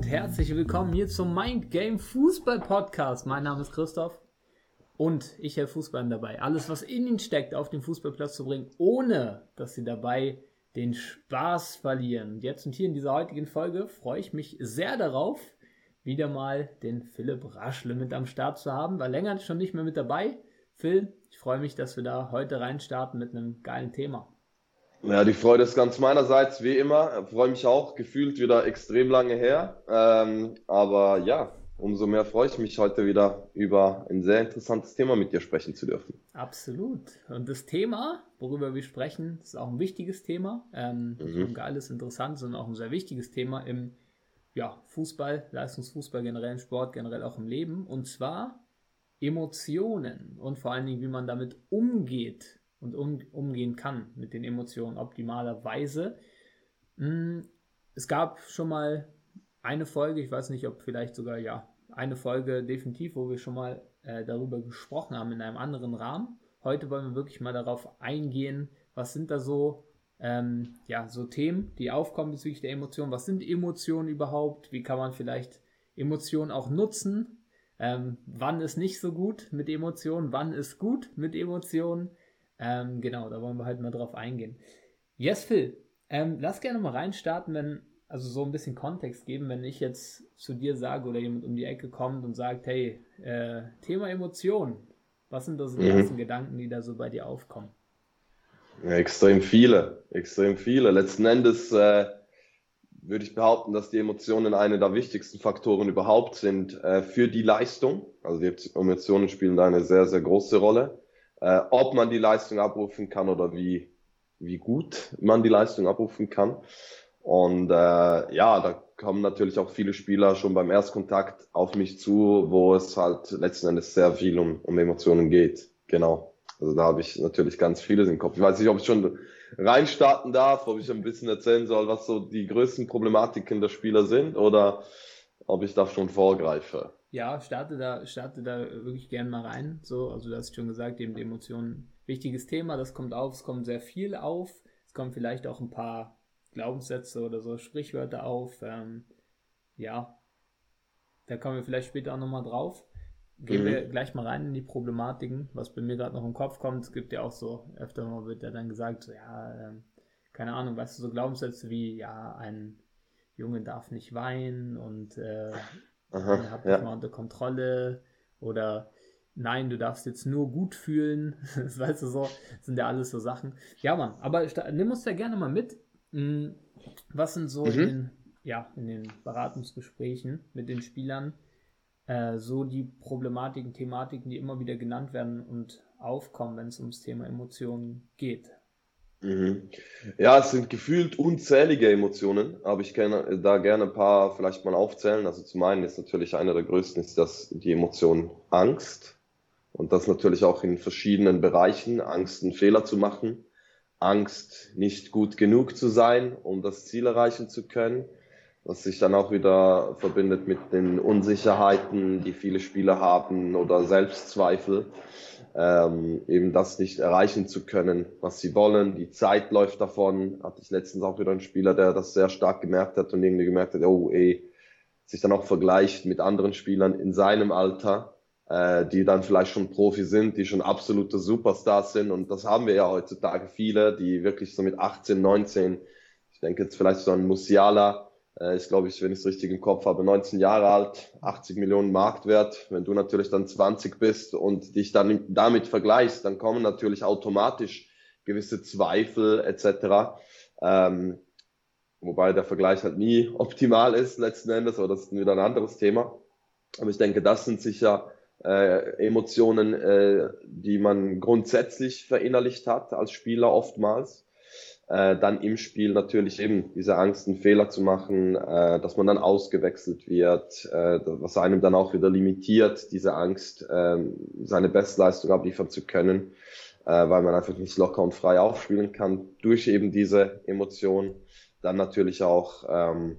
und herzlich willkommen hier zum Mind Game Fußball Podcast. Mein Name ist Christoph und ich helfe Fußballern dabei, alles, was in ihnen steckt, auf den Fußballplatz zu bringen, ohne dass sie dabei den Spaß verlieren. Jetzt und hier in dieser heutigen Folge freue ich mich sehr darauf, wieder mal den Philipp Raschle mit am Start zu haben. War länger schon nicht mehr mit dabei. Phil, ich freue mich, dass wir da heute reinstarten mit einem geilen Thema. Ja, die Freude ist ganz meinerseits, wie immer. Ich freue mich auch, gefühlt wieder extrem lange her. Ähm, aber ja, umso mehr freue ich mich heute wieder über ein sehr interessantes Thema mit dir sprechen zu dürfen. Absolut. Und das Thema, worüber wir sprechen, ist auch ein wichtiges Thema. Ähm, mhm. Ein geiles, interessantes, sondern auch ein sehr wichtiges Thema im ja, Fußball, Leistungsfußball generell, im Sport, generell auch im Leben. Und zwar Emotionen und vor allen Dingen, wie man damit umgeht und um, umgehen kann mit den Emotionen optimalerweise. Hm, es gab schon mal eine Folge, ich weiß nicht, ob vielleicht sogar ja, eine Folge definitiv, wo wir schon mal äh, darüber gesprochen haben in einem anderen Rahmen. Heute wollen wir wirklich mal darauf eingehen, was sind da so, ähm, ja, so Themen, die aufkommen bezüglich der Emotionen. Was sind Emotionen überhaupt? Wie kann man vielleicht Emotionen auch nutzen? Ähm, wann ist nicht so gut mit Emotionen? Wann ist gut mit Emotionen? Ähm, genau, da wollen wir halt mal drauf eingehen. Yes, Phil, ähm, lass gerne mal reinstarten, wenn, also so ein bisschen Kontext geben, wenn ich jetzt zu dir sage oder jemand um die Ecke kommt und sagt, hey, äh, Thema Emotionen, was sind da so die mhm. ersten Gedanken, die da so bei dir aufkommen? Ja, extrem viele, extrem viele. Letzten Endes äh, würde ich behaupten, dass die Emotionen eine der wichtigsten Faktoren überhaupt sind äh, für die Leistung. Also die Emotionen spielen da eine sehr, sehr große Rolle äh, ob man die Leistung abrufen kann oder wie, wie gut man die Leistung abrufen kann. Und äh, ja, da kommen natürlich auch viele Spieler schon beim Erstkontakt auf mich zu, wo es halt letzten Endes sehr viel um, um Emotionen geht. Genau. Also da habe ich natürlich ganz vieles im Kopf. Ich weiß nicht, ob ich schon reinstarten darf, ob ich ein bisschen erzählen soll, was so die größten Problematiken der Spieler sind oder ob ich da schon vorgreife. Ja, starte da, starte da wirklich gern mal rein. So, also du hast schon gesagt, eben die Emotionen, wichtiges Thema, das kommt auf, es kommt sehr viel auf. Es kommen vielleicht auch ein paar Glaubenssätze oder so Sprichwörter auf. Ähm, ja, da kommen wir vielleicht später auch nochmal drauf. Gehen mhm. wir gleich mal rein in die Problematiken, was bei mir gerade noch im Kopf kommt. Es gibt ja auch so, öfter mal wird ja dann gesagt, so, ja, ähm, keine Ahnung, weißt du, so Glaubenssätze wie, ja, ein Junge darf nicht weinen und äh, Aha, hab dich ja. mal unter Kontrolle oder nein, du darfst jetzt nur gut fühlen. das weißt du so, das sind ja alles so Sachen. Ja, Mann, aber nimm uns da gerne mal mit. Hm, was sind so mhm. in, den, ja, in den Beratungsgesprächen mit den Spielern äh, so die Problematiken, Thematiken, die immer wieder genannt werden und aufkommen, wenn es ums Thema Emotionen geht? Mhm. Ja, es sind gefühlt unzählige Emotionen, aber ich kann da gerne ein paar vielleicht mal aufzählen. Also zum einen ist natürlich einer der größten ist das die Emotion Angst und das natürlich auch in verschiedenen Bereichen. Angst, einen Fehler zu machen, Angst, nicht gut genug zu sein, um das Ziel erreichen zu können, was sich dann auch wieder verbindet mit den Unsicherheiten, die viele Spieler haben oder Selbstzweifel ähm, eben das nicht erreichen zu können, was sie wollen. Die Zeit läuft davon. Hatte ich letztens auch wieder einen Spieler, der das sehr stark gemerkt hat und irgendwie gemerkt hat, oh ey, sich dann auch vergleicht mit anderen Spielern in seinem Alter, äh, die dann vielleicht schon Profi sind, die schon absolute Superstars sind. Und das haben wir ja heutzutage viele, die wirklich so mit 18, 19, ich denke jetzt vielleicht so an Musiala, äh, ist, glaube ich, wenn ich es richtig im Kopf habe, 19 Jahre alt, 80 Millionen Marktwert. Wenn du natürlich dann 20 bist und dich dann damit vergleichst, dann kommen natürlich automatisch gewisse Zweifel etc. Ähm, wobei der Vergleich halt nie optimal ist letzten Endes, aber das ist wieder ein anderes Thema. Aber ich denke, das sind sicher äh, Emotionen, äh, die man grundsätzlich verinnerlicht hat als Spieler oftmals äh, dann im Spiel natürlich eben diese Angst, einen Fehler zu machen, äh, dass man dann ausgewechselt wird, äh, was einem dann auch wieder limitiert, diese Angst, äh, seine Bestleistung abliefern zu können, äh, weil man einfach nicht locker und frei aufspielen kann durch eben diese Emotion. Dann natürlich auch, ähm,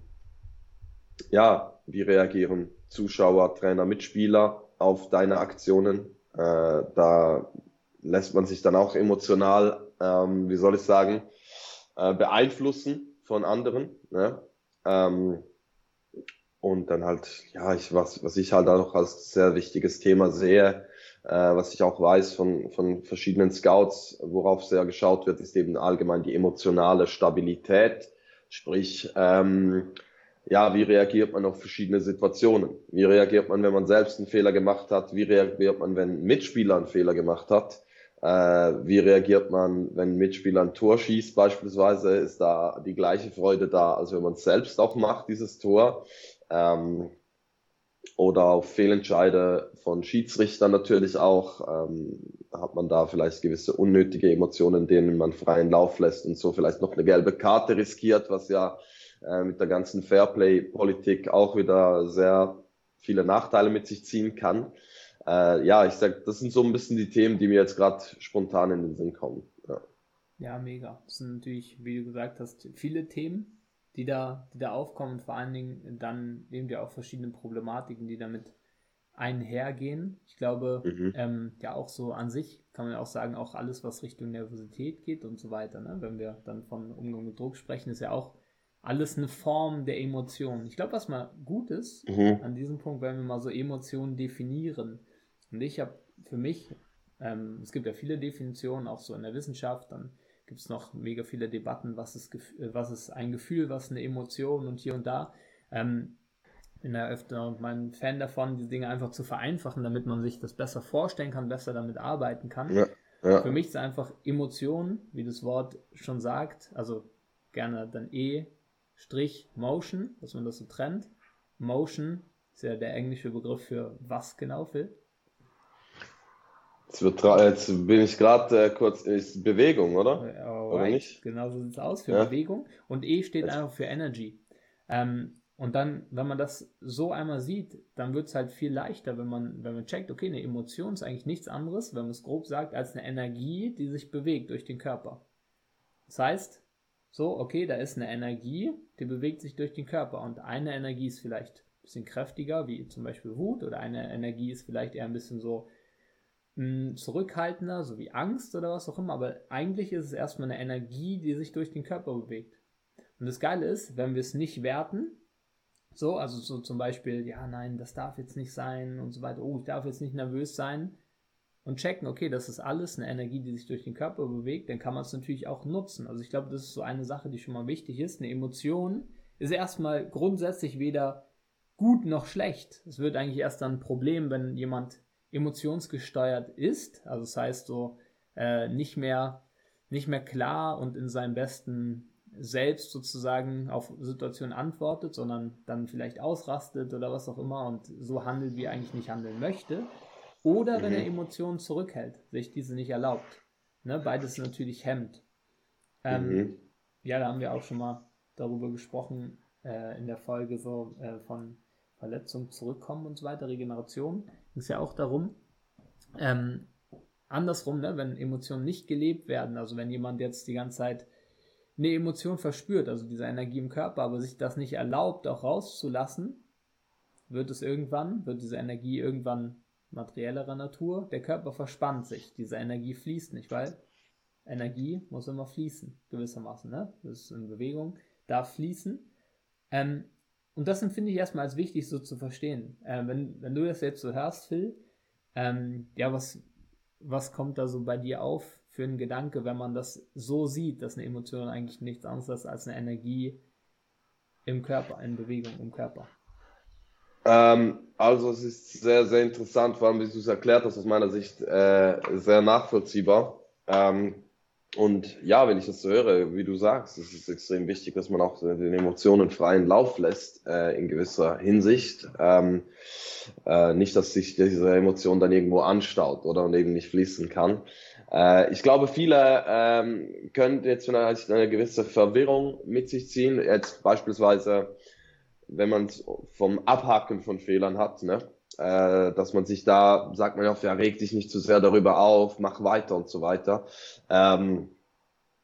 ja, wie reagieren Zuschauer, Trainer, Mitspieler auf deine Aktionen. Äh, da lässt man sich dann auch emotional, ähm, wie soll ich sagen, äh, beeinflussen von anderen. Ne? Ähm, und dann halt, ja, ich, was, was ich halt auch als sehr wichtiges Thema sehe, äh, was ich auch weiß von, von verschiedenen Scouts, worauf sehr geschaut wird, ist eben allgemein die emotionale Stabilität. Sprich, ähm, ja, wie reagiert man auf verschiedene Situationen? Wie reagiert man, wenn man selbst einen Fehler gemacht hat? Wie reagiert man, wenn ein Mitspieler einen Fehler gemacht hat? Äh, wie reagiert man, wenn ein Mitspieler ein Tor schießt beispielsweise? Ist da die gleiche Freude da, als wenn man es selbst auch macht, dieses Tor? Ähm, oder auf Fehlentscheide von Schiedsrichtern natürlich auch, ähm, hat man da vielleicht gewisse unnötige Emotionen, denen man freien Lauf lässt und so vielleicht noch eine gelbe Karte riskiert, was ja äh, mit der ganzen Fairplay-Politik auch wieder sehr viele Nachteile mit sich ziehen kann. Äh, ja, ich sag, das sind so ein bisschen die Themen, die mir jetzt gerade spontan in den Sinn kommen. Ja. ja, mega. Das sind natürlich, wie du gesagt hast, viele Themen, die da, die da aufkommen und vor allen Dingen dann eben ja auch verschiedene Problematiken, die damit einhergehen. Ich glaube, mhm. ähm, ja auch so an sich kann man ja auch sagen, auch alles, was Richtung Nervosität geht und so weiter. Ne? Wenn wir dann von Umgang mit Druck sprechen, ist ja auch alles eine Form der Emotion. Ich glaube, was mal gut ist mhm. an diesem Punkt, wenn wir mal so Emotionen definieren. Und ich habe für mich, ähm, es gibt ja viele Definitionen, auch so in der Wissenschaft, dann gibt es noch mega viele Debatten, was ist, äh, was ist ein Gefühl, was ist eine Emotion und hier und da. Ähm, bin da öfter mein Fan davon, die Dinge einfach zu vereinfachen, damit man sich das besser vorstellen kann, besser damit arbeiten kann. Ja, ja. Für mich ist einfach Emotion, wie das Wort schon sagt, also gerne dann E Strich Motion, dass man das so trennt. Motion ist ja der englische Begriff für was genau, Phil? Jetzt, wird, jetzt bin ich gerade äh, kurz, ist Bewegung, oder? Alright. Oder nicht? Genau so sieht es aus, für ja. Bewegung. Und E steht jetzt. einfach für Energy. Ähm, und dann, wenn man das so einmal sieht, dann wird es halt viel leichter, wenn man, wenn man checkt, okay, eine Emotion ist eigentlich nichts anderes, wenn man es grob sagt, als eine Energie, die sich bewegt durch den Körper. Das heißt, so, okay, da ist eine Energie, die bewegt sich durch den Körper und eine Energie ist vielleicht ein bisschen kräftiger, wie zum Beispiel Wut, oder eine Energie ist vielleicht eher ein bisschen so zurückhaltender, so wie Angst oder was auch immer, aber eigentlich ist es erstmal eine Energie, die sich durch den Körper bewegt. Und das Geile ist, wenn wir es nicht werten, so, also so zum Beispiel, ja, nein, das darf jetzt nicht sein und so weiter, oh, ich darf jetzt nicht nervös sein und checken, okay, das ist alles eine Energie, die sich durch den Körper bewegt, dann kann man es natürlich auch nutzen. Also ich glaube, das ist so eine Sache, die schon mal wichtig ist. Eine Emotion ist erstmal grundsätzlich weder gut noch schlecht. Es wird eigentlich erst dann ein Problem, wenn jemand emotionsgesteuert ist. Also das heißt so äh, nicht mehr nicht mehr klar und in seinem besten Selbst sozusagen auf Situationen antwortet, sondern dann vielleicht ausrastet oder was auch immer und so handelt, wie er eigentlich nicht handeln möchte. Oder mhm. wenn er mhm. Emotionen zurückhält, sich diese nicht erlaubt. Ne, beides natürlich hemmt. Ähm, mhm. Ja, da haben wir auch schon mal darüber gesprochen äh, in der Folge so äh, von Verletzung zurückkommen und so weiter, Regeneration ging es ja auch darum. Ähm, andersrum, ne, wenn Emotionen nicht gelebt werden, also wenn jemand jetzt die ganze Zeit eine Emotion verspürt, also diese Energie im Körper, aber sich das nicht erlaubt, auch rauszulassen, wird es irgendwann, wird diese Energie irgendwann materiellerer Natur, der Körper verspannt sich, diese Energie fließt nicht, weil Energie muss immer fließen, gewissermaßen, ne? Das ist in Bewegung, darf fließen. Ähm, und das empfinde ich erstmal als wichtig so zu verstehen. Äh, wenn, wenn du das jetzt so hörst, Phil, ähm, ja, was, was kommt da so bei dir auf für einen Gedanke, wenn man das so sieht, dass eine Emotion eigentlich nichts anderes ist als eine Energie im Körper, in Bewegung im Körper? Ähm, also es ist sehr, sehr interessant, vor allem wie du es erklärt hast, aus meiner Sicht äh, sehr nachvollziehbar. Ähm, und ja, wenn ich das so höre, wie du sagst, es ist extrem wichtig, dass man auch den Emotionen freien Lauf lässt, äh, in gewisser Hinsicht. Ähm, äh, nicht, dass sich diese Emotion dann irgendwo anstaut oder und eben nicht fließen kann. Äh, ich glaube, viele ähm, können jetzt vielleicht eine gewisse Verwirrung mit sich ziehen. Jetzt beispielsweise, wenn man vom Abhaken von Fehlern hat, ne? Äh, dass man sich da, sagt man ja oft, ja, reg dich nicht zu sehr darüber auf, mach weiter und so weiter. Ähm,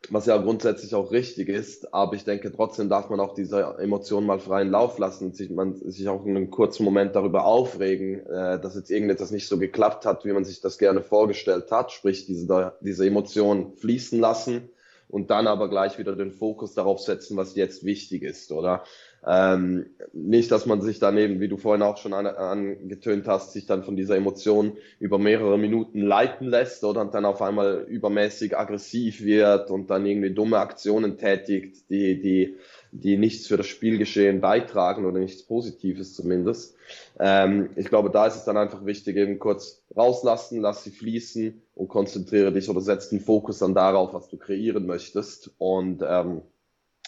was ja grundsätzlich auch richtig ist, aber ich denke, trotzdem darf man auch diese Emotionen mal freien Lauf lassen sich, man, sich auch in einem kurzen Moment darüber aufregen, äh, dass jetzt irgendetwas nicht so geklappt hat, wie man sich das gerne vorgestellt hat, sprich diese, diese Emotionen fließen lassen und dann aber gleich wieder den Fokus darauf setzen, was jetzt wichtig ist, oder? Ähm, nicht, dass man sich dann eben, wie du vorhin auch schon an, angetönt hast, sich dann von dieser Emotion über mehrere Minuten leiten lässt oder dann auf einmal übermäßig aggressiv wird und dann irgendwie dumme Aktionen tätigt, die, die, die nichts für das Spielgeschehen beitragen oder nichts Positives zumindest. Ähm, ich glaube, da ist es dann einfach wichtig, eben kurz rauslassen, lass sie fließen und konzentriere dich oder setz den Fokus dann darauf, was du kreieren möchtest. Und ähm,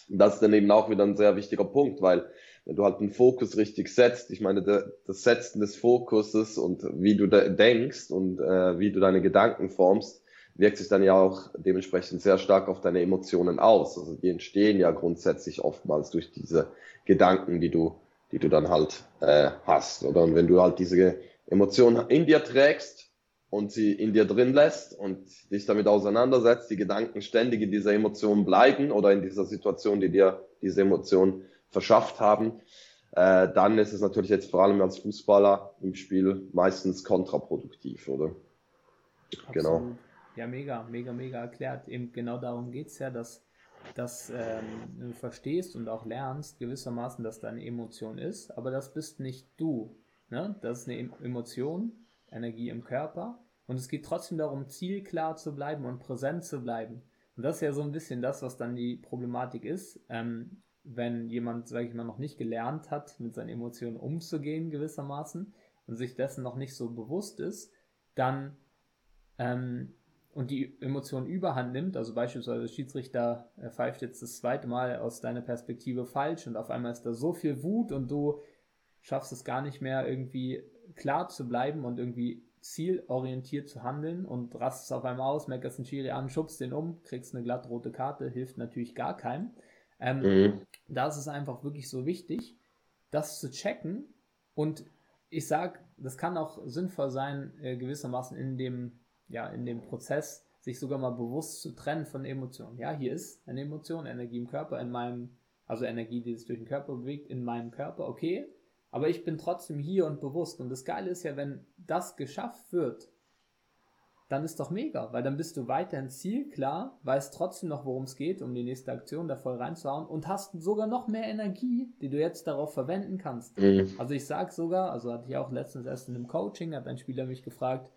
das ist dann eben auch wieder ein sehr wichtiger Punkt, weil wenn du halt den Fokus richtig setzt, ich meine, das Setzen des Fokuses und wie du denkst und äh, wie du deine Gedanken formst, wirkt sich dann ja auch dementsprechend sehr stark auf deine Emotionen aus. Also die entstehen ja grundsätzlich oftmals durch diese Gedanken, die du, die du dann halt äh, hast. Oder und wenn du halt diese Emotionen in dir trägst, und sie in dir drin lässt und dich damit auseinandersetzt, die Gedanken ständig in dieser Emotion bleiben oder in dieser Situation, die dir diese Emotion verschafft haben, äh, dann ist es natürlich jetzt vor allem als Fußballer im Spiel meistens kontraproduktiv, oder? Absolut. Genau. Ja, mega, mega, mega erklärt. Eben genau darum geht es ja, dass, dass ähm, du verstehst und auch lernst gewissermaßen, dass da eine Emotion ist, aber das bist nicht du. Ne? Das ist eine Emotion, Energie im Körper. Und es geht trotzdem darum, zielklar zu bleiben und präsent zu bleiben. Und das ist ja so ein bisschen das, was dann die Problematik ist. Ähm, wenn jemand, sage ich mal, noch nicht gelernt hat, mit seinen Emotionen umzugehen gewissermaßen und sich dessen noch nicht so bewusst ist, dann ähm, und die Emotion überhand nimmt, also beispielsweise der Schiedsrichter pfeift jetzt das zweite Mal aus deiner Perspektive falsch und auf einmal ist da so viel Wut und du schaffst es gar nicht mehr irgendwie klar zu bleiben und irgendwie zielorientiert zu handeln und rastest auf einmal aus, meckerst den Schiri an, schubst den um, kriegst eine glatt rote Karte, hilft natürlich gar keinem. Ähm, mhm. Da ist es einfach wirklich so wichtig, das zu checken und ich sag, das kann auch sinnvoll sein, äh, gewissermaßen in dem, ja, in dem Prozess sich sogar mal bewusst zu trennen von Emotionen. Ja, hier ist eine Emotion, Energie im Körper, in meinem, also Energie, die sich durch den Körper bewegt, in meinem Körper, okay, aber ich bin trotzdem hier und bewusst. Und das Geile ist ja, wenn das geschafft wird, dann ist doch mega, weil dann bist du weiterhin zielklar, weißt trotzdem noch, worum es geht, um die nächste Aktion da voll reinzuhauen und hast sogar noch mehr Energie, die du jetzt darauf verwenden kannst. Mhm. Also ich sag sogar, also hatte ich auch letztens erst in einem Coaching, hat ein Spieler mich gefragt,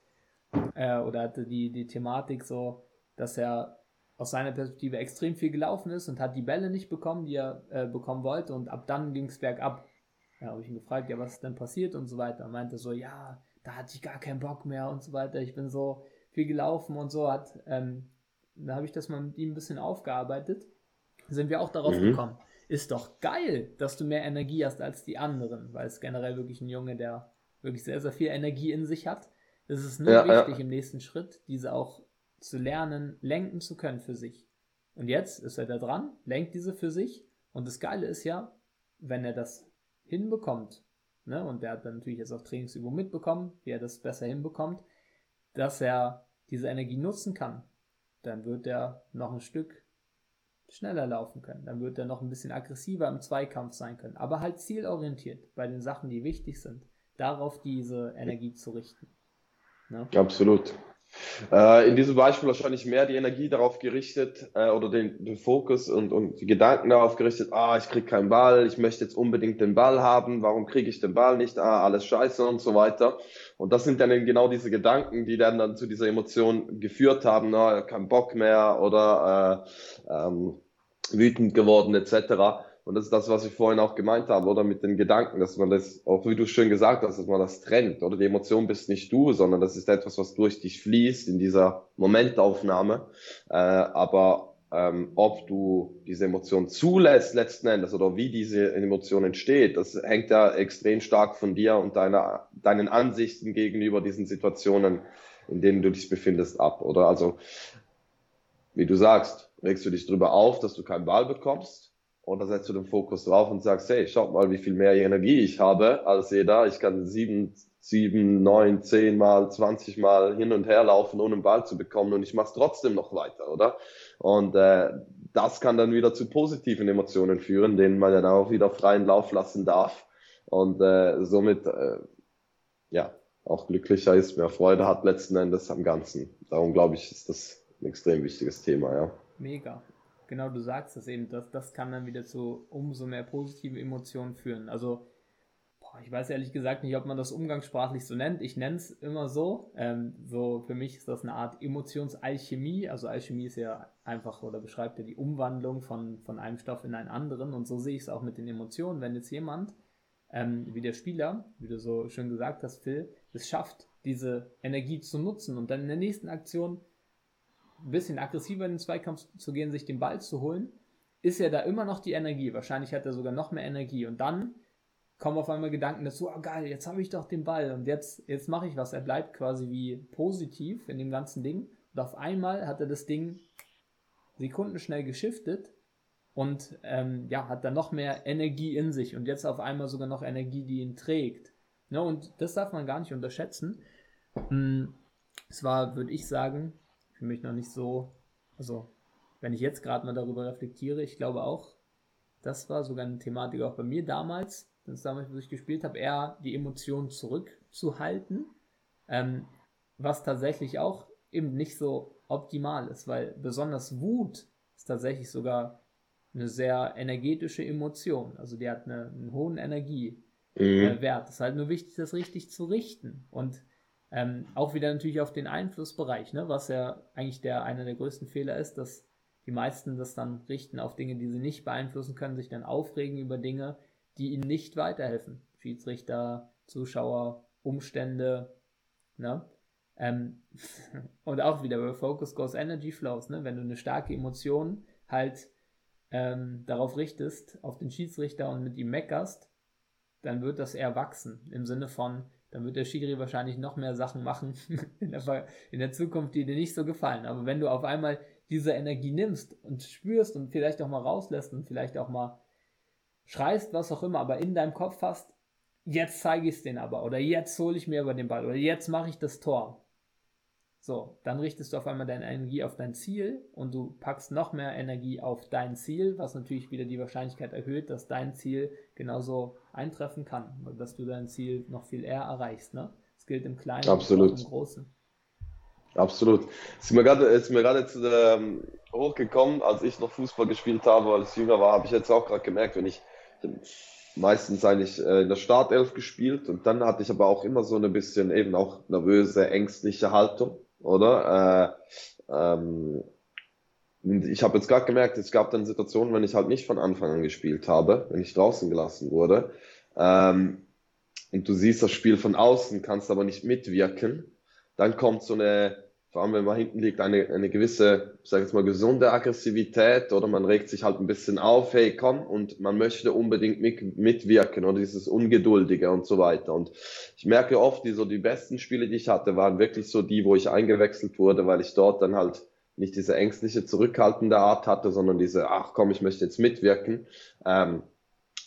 äh, oder hatte die, die Thematik so, dass er aus seiner Perspektive extrem viel gelaufen ist und hat die Bälle nicht bekommen, die er äh, bekommen wollte und ab dann ging es bergab. Ja, habe ich ihn gefragt, ja, was ist denn passiert und so weiter. Er meinte so, ja, da hatte ich gar keinen Bock mehr und so weiter. Ich bin so viel gelaufen und so hat, ähm, da habe ich das mal mit ihm ein bisschen aufgearbeitet. Sind wir auch darauf mhm. gekommen. Ist doch geil, dass du mehr Energie hast als die anderen, weil es generell wirklich ein Junge, der wirklich sehr, sehr viel Energie in sich hat. Es ist nur ja, wichtig ja. im nächsten Schritt, diese auch zu lernen, lenken zu können für sich. Und jetzt ist er da dran, lenkt diese für sich. Und das Geile ist ja, wenn er das hinbekommt, ne, und der hat dann natürlich jetzt auch Trainingsübungen mitbekommen, wie er das besser hinbekommt, dass er diese Energie nutzen kann, dann wird er noch ein Stück schneller laufen können. Dann wird er noch ein bisschen aggressiver im Zweikampf sein können. Aber halt zielorientiert bei den Sachen, die wichtig sind, darauf diese Energie zu richten. Ne? Absolut. Äh, in diesem Beispiel wahrscheinlich mehr die Energie darauf gerichtet äh, oder den, den Fokus und, und die Gedanken darauf gerichtet, ah, ich krieg keinen Ball, ich möchte jetzt unbedingt den Ball haben, warum kriege ich den Ball nicht, ah, alles scheiße und so weiter. Und das sind dann genau diese Gedanken, die dann, dann zu dieser Emotion geführt haben, na, kein Bock mehr oder äh, ähm, wütend geworden etc. Und das ist das, was ich vorhin auch gemeint habe, oder mit den Gedanken, dass man das, auch wie du schön gesagt hast, dass man das trennt, oder die Emotion bist nicht du, sondern das ist etwas, was durch dich fließt in dieser Momentaufnahme. Äh, aber ähm, ob du diese Emotion zulässt letzten Endes oder wie diese Emotion entsteht, das hängt ja extrem stark von dir und deiner, deinen Ansichten gegenüber diesen Situationen, in denen du dich befindest, ab, oder? Also, wie du sagst, regst du dich darüber auf, dass du keinen Ball bekommst, und da setzt du den Fokus drauf und sagst, hey, schaut mal, wie viel mehr Energie ich habe als jeder. Ich kann sieben, sieben, neun, zehn Mal, zwanzig Mal hin und her laufen, ohne einen Ball zu bekommen und ich mache es trotzdem noch weiter, oder? Und äh, das kann dann wieder zu positiven Emotionen führen, denen man dann auch wieder freien Lauf lassen darf und äh, somit äh, ja auch glücklicher ist, mehr Freude hat letzten Endes am Ganzen. Darum glaube ich, ist das ein extrem wichtiges Thema, ja. Mega genau du sagst es eben, das, das kann dann wieder zu umso mehr positiven Emotionen führen. Also ich weiß ehrlich gesagt nicht, ob man das umgangssprachlich so nennt. Ich nenne es immer so. Ähm, so für mich ist das eine Art Emotionsalchemie. Also Alchemie ist ja einfach oder beschreibt ja die Umwandlung von, von einem Stoff in einen anderen. Und so sehe ich es auch mit den Emotionen. Wenn jetzt jemand, ähm, wie der Spieler, wie du so schön gesagt hast, Phil, es schafft, diese Energie zu nutzen und dann in der nächsten Aktion ein bisschen aggressiver in den Zweikampf zu gehen, sich den Ball zu holen, ist ja da immer noch die Energie. Wahrscheinlich hat er sogar noch mehr Energie. Und dann kommen auf einmal Gedanken dazu, oh geil, jetzt habe ich doch den Ball und jetzt, jetzt mache ich was. Er bleibt quasi wie positiv in dem ganzen Ding. Und auf einmal hat er das Ding sekundenschnell geschiftet und ähm, ja, hat dann noch mehr Energie in sich und jetzt auf einmal sogar noch Energie, die ihn trägt. Ne, und das darf man gar nicht unterschätzen. Hm, es war, würde ich sagen, für mich noch nicht so, also wenn ich jetzt gerade mal darüber reflektiere, ich glaube auch, das war sogar eine Thematik auch bei mir damals, das damals, wo ich gespielt habe, eher die Emotionen zurückzuhalten, ähm, was tatsächlich auch eben nicht so optimal ist, weil besonders Wut ist tatsächlich sogar eine sehr energetische Emotion. Also die hat eine, einen hohen Energiewert. Mhm. Äh, es ist halt nur wichtig, das richtig zu richten. Und ähm, auch wieder natürlich auf den Einflussbereich, ne? was ja eigentlich der einer der größten Fehler ist, dass die meisten das dann richten auf Dinge, die sie nicht beeinflussen können, sich dann aufregen über Dinge, die ihnen nicht weiterhelfen. Schiedsrichter, Zuschauer, Umstände, ne? Ähm, und auch wieder, where focus goes energy flows, ne? Wenn du eine starke Emotion halt ähm, darauf richtest, auf den Schiedsrichter und mit ihm meckerst, dann wird das eher wachsen. Im Sinne von, dann wird der Schiri wahrscheinlich noch mehr Sachen machen in der, in der Zukunft, die dir nicht so gefallen. Aber wenn du auf einmal diese Energie nimmst und spürst und vielleicht auch mal rauslässt und vielleicht auch mal schreist, was auch immer, aber in deinem Kopf hast, jetzt zeige ich es denen aber oder jetzt hole ich mir über den Ball oder jetzt mache ich das Tor. So, dann richtest du auf einmal deine Energie auf dein Ziel und du packst noch mehr Energie auf dein Ziel, was natürlich wieder die Wahrscheinlichkeit erhöht, dass dein Ziel genauso eintreffen kann, dass du dein Ziel noch viel eher erreichst. Ne? Das gilt im Kleinen Absolut. und im Großen. Absolut. Es ist mir gerade, ist mir gerade jetzt ähm, hochgekommen, als ich noch Fußball gespielt habe, als ich jünger war, habe ich jetzt auch gerade gemerkt, wenn ich meistens eigentlich äh, in der Startelf gespielt und dann hatte ich aber auch immer so ein bisschen eben auch nervöse, ängstliche Haltung, oder? Äh, ähm, ich habe jetzt gerade gemerkt, es gab dann Situationen, wenn ich halt nicht von Anfang an gespielt habe, wenn ich draußen gelassen wurde. Ähm, und du siehst das Spiel von außen, kannst aber nicht mitwirken. Dann kommt so eine vor allem wenn man hinten liegt, eine, eine gewisse, ich sage jetzt mal, gesunde Aggressivität oder man regt sich halt ein bisschen auf, hey, komm, und man möchte unbedingt mit, mitwirken oder dieses Ungeduldige und so weiter. Und ich merke oft, die so die besten Spiele, die ich hatte, waren wirklich so die, wo ich eingewechselt wurde, weil ich dort dann halt nicht diese ängstliche, zurückhaltende Art hatte, sondern diese, ach komm, ich möchte jetzt mitwirken. Ähm,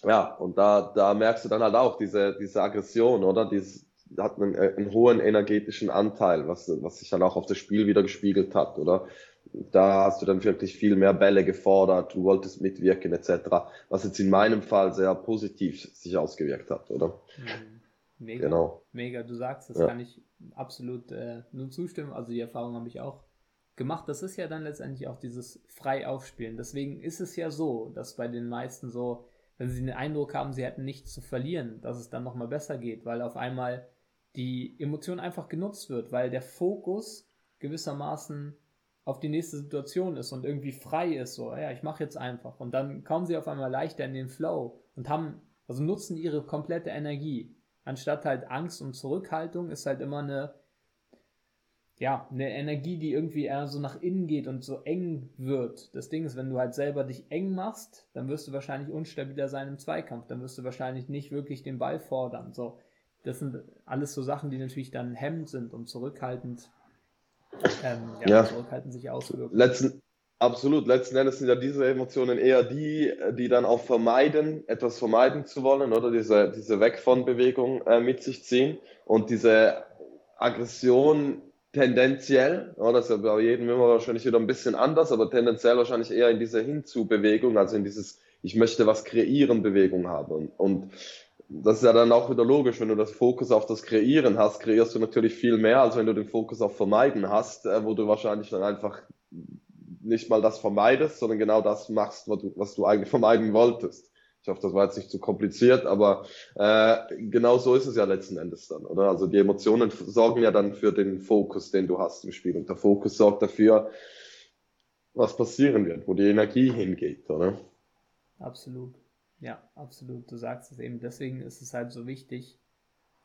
ja, und da, da merkst du dann halt auch diese, diese Aggression, oder? Dieses, hat einen, äh, einen hohen energetischen Anteil, was, was sich dann auch auf das Spiel wieder gespiegelt hat, oder? Da hast du dann wirklich viel mehr Bälle gefordert, du wolltest mitwirken etc., was jetzt in meinem Fall sehr positiv sich ausgewirkt hat, oder? Mhm. Mega, genau. mega. Du sagst, das ja. kann ich absolut äh, nur zustimmen. Also die Erfahrung habe ich auch gemacht. Das ist ja dann letztendlich auch dieses frei aufspielen. Deswegen ist es ja so, dass bei den meisten so, wenn sie den Eindruck haben, sie hätten nichts zu verlieren, dass es dann nochmal besser geht, weil auf einmal die Emotion einfach genutzt wird, weil der Fokus gewissermaßen auf die nächste Situation ist und irgendwie frei ist, so, ja, ich mache jetzt einfach. Und dann kommen sie auf einmal leichter in den Flow und haben, also nutzen ihre komplette Energie. Anstatt halt Angst und Zurückhaltung ist halt immer eine, ja, eine Energie, die irgendwie eher so nach innen geht und so eng wird. Das Ding ist, wenn du halt selber dich eng machst, dann wirst du wahrscheinlich unstabiler sein im Zweikampf. Dann wirst du wahrscheinlich nicht wirklich den Ball fordern. So, das sind alles so Sachen, die natürlich dann hemmend sind und zurückhaltend, ähm, ja, ja. zurückhaltend sich auswirken. Letzten, absolut. Letzten Endes sind ja diese Emotionen eher die, die dann auch vermeiden, etwas vermeiden zu wollen oder diese, diese Weg von Bewegung äh, mit sich ziehen und diese Aggression tendenziell, ja, das ist ja bei jedem immer wahrscheinlich wieder ein bisschen anders, aber tendenziell wahrscheinlich eher in diese Hinzu-Bewegung, also in dieses Ich möchte was kreieren Bewegung haben. Und, und das ist ja dann auch wieder logisch, wenn du das Fokus auf das Kreieren hast, kreierst du natürlich viel mehr, als wenn du den Fokus auf Vermeiden hast, äh, wo du wahrscheinlich dann einfach nicht mal das vermeidest, sondern genau das machst, was du, was du eigentlich vermeiden wolltest. Ich hoffe, das war jetzt nicht zu kompliziert, aber äh, genau so ist es ja letzten Endes dann, oder? Also die Emotionen sorgen ja dann für den Fokus, den du hast im Spiel. Und der Fokus sorgt dafür, was passieren wird, wo die Energie hingeht, oder? Absolut. Ja, absolut. Du sagst es eben. Deswegen ist es halt so wichtig,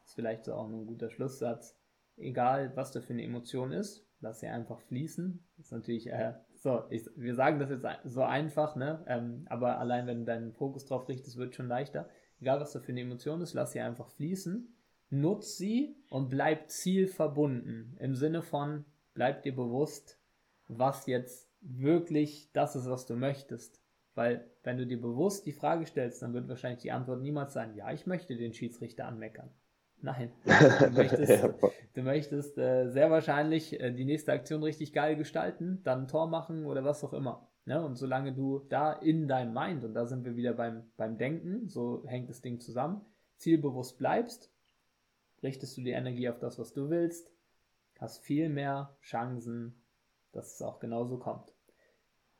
ist vielleicht auch ein guter Schlusssatz, egal was da für eine Emotion ist, lass sie einfach fließen. Das ist natürlich, äh, so, ich, wir sagen das jetzt so einfach, ne? Ähm, aber allein wenn du deinen Fokus drauf richtest, wird schon leichter. Egal was da für eine Emotion ist, lass sie einfach fließen. Nutz sie und bleib zielverbunden. Im Sinne von, bleib dir bewusst, was jetzt wirklich das ist, was du möchtest. Weil, wenn du dir bewusst die Frage stellst, dann wird wahrscheinlich die Antwort niemals sein, ja, ich möchte den Schiedsrichter anmeckern. Nein. Du möchtest, du möchtest äh, sehr wahrscheinlich äh, die nächste Aktion richtig geil gestalten, dann ein Tor machen oder was auch immer. Ne? Und solange du da in deinem Mind, und da sind wir wieder beim, beim Denken, so hängt das Ding zusammen, zielbewusst bleibst, richtest du die Energie auf das, was du willst, hast viel mehr Chancen, dass es auch genauso kommt.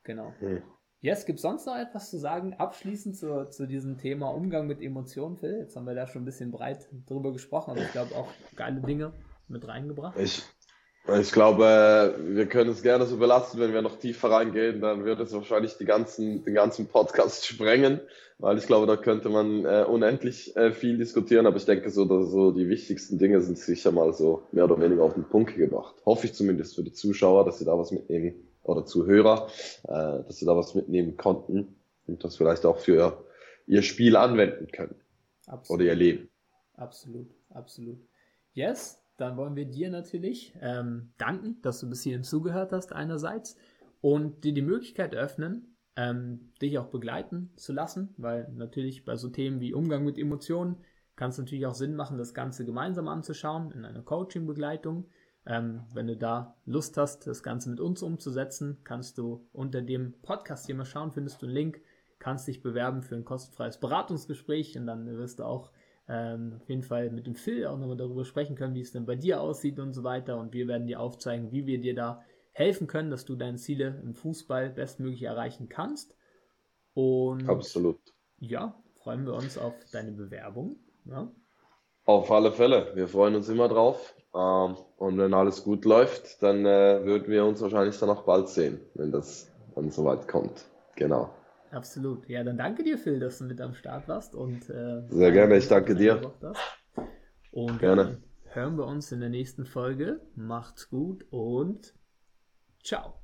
Genau. Hm. Yes, gibt es sonst noch etwas zu sagen, abschließend zu, zu diesem Thema Umgang mit Emotionen, Phil? Jetzt haben wir da schon ein bisschen breit drüber gesprochen, aber ich glaube auch geile Dinge mit reingebracht. Ich, ich glaube, wir können es gerne so belassen, wenn wir noch tiefer reingehen, dann wird es wahrscheinlich die ganzen, den ganzen Podcast sprengen, weil ich glaube, da könnte man äh, unendlich äh, viel diskutieren, aber ich denke, so, so die wichtigsten Dinge sind sicher mal so mehr oder weniger auf den Punkt gebracht. Hoffe ich zumindest für die Zuschauer, dass sie da was mitnehmen oder Zuhörer, äh, dass sie da was mitnehmen konnten und das vielleicht auch für ihr Spiel anwenden können. Absolut. Oder ihr Leben. Absolut, absolut. Yes, dann wollen wir dir natürlich ähm, danken, dass du bis hierhin zugehört hast einerseits und dir die Möglichkeit öffnen, ähm, dich auch begleiten zu lassen, weil natürlich bei so Themen wie Umgang mit Emotionen kann es natürlich auch Sinn machen, das Ganze gemeinsam anzuschauen in einer Coaching-Begleitung. Ähm, wenn du da Lust hast, das Ganze mit uns umzusetzen, kannst du unter dem Podcast hier mal schauen, findest du einen Link, kannst dich bewerben für ein kostenfreies Beratungsgespräch und dann wirst du auch ähm, auf jeden Fall mit dem Phil auch nochmal darüber sprechen können, wie es denn bei dir aussieht und so weiter. Und wir werden dir aufzeigen, wie wir dir da helfen können, dass du deine Ziele im Fußball bestmöglich erreichen kannst. Und Absolut. Ja, freuen wir uns auf deine Bewerbung. Ja. Auf alle Fälle. Wir freuen uns immer drauf. Ähm, und wenn alles gut läuft, dann äh, würden wir uns wahrscheinlich dann auch bald sehen, wenn das dann soweit kommt. Genau. Absolut. Ja, dann danke dir, Phil, dass du mit am Start warst. Und, äh, Sehr gerne, ich danke dir. Und gerne. hören wir uns in der nächsten Folge. Macht's gut und ciao.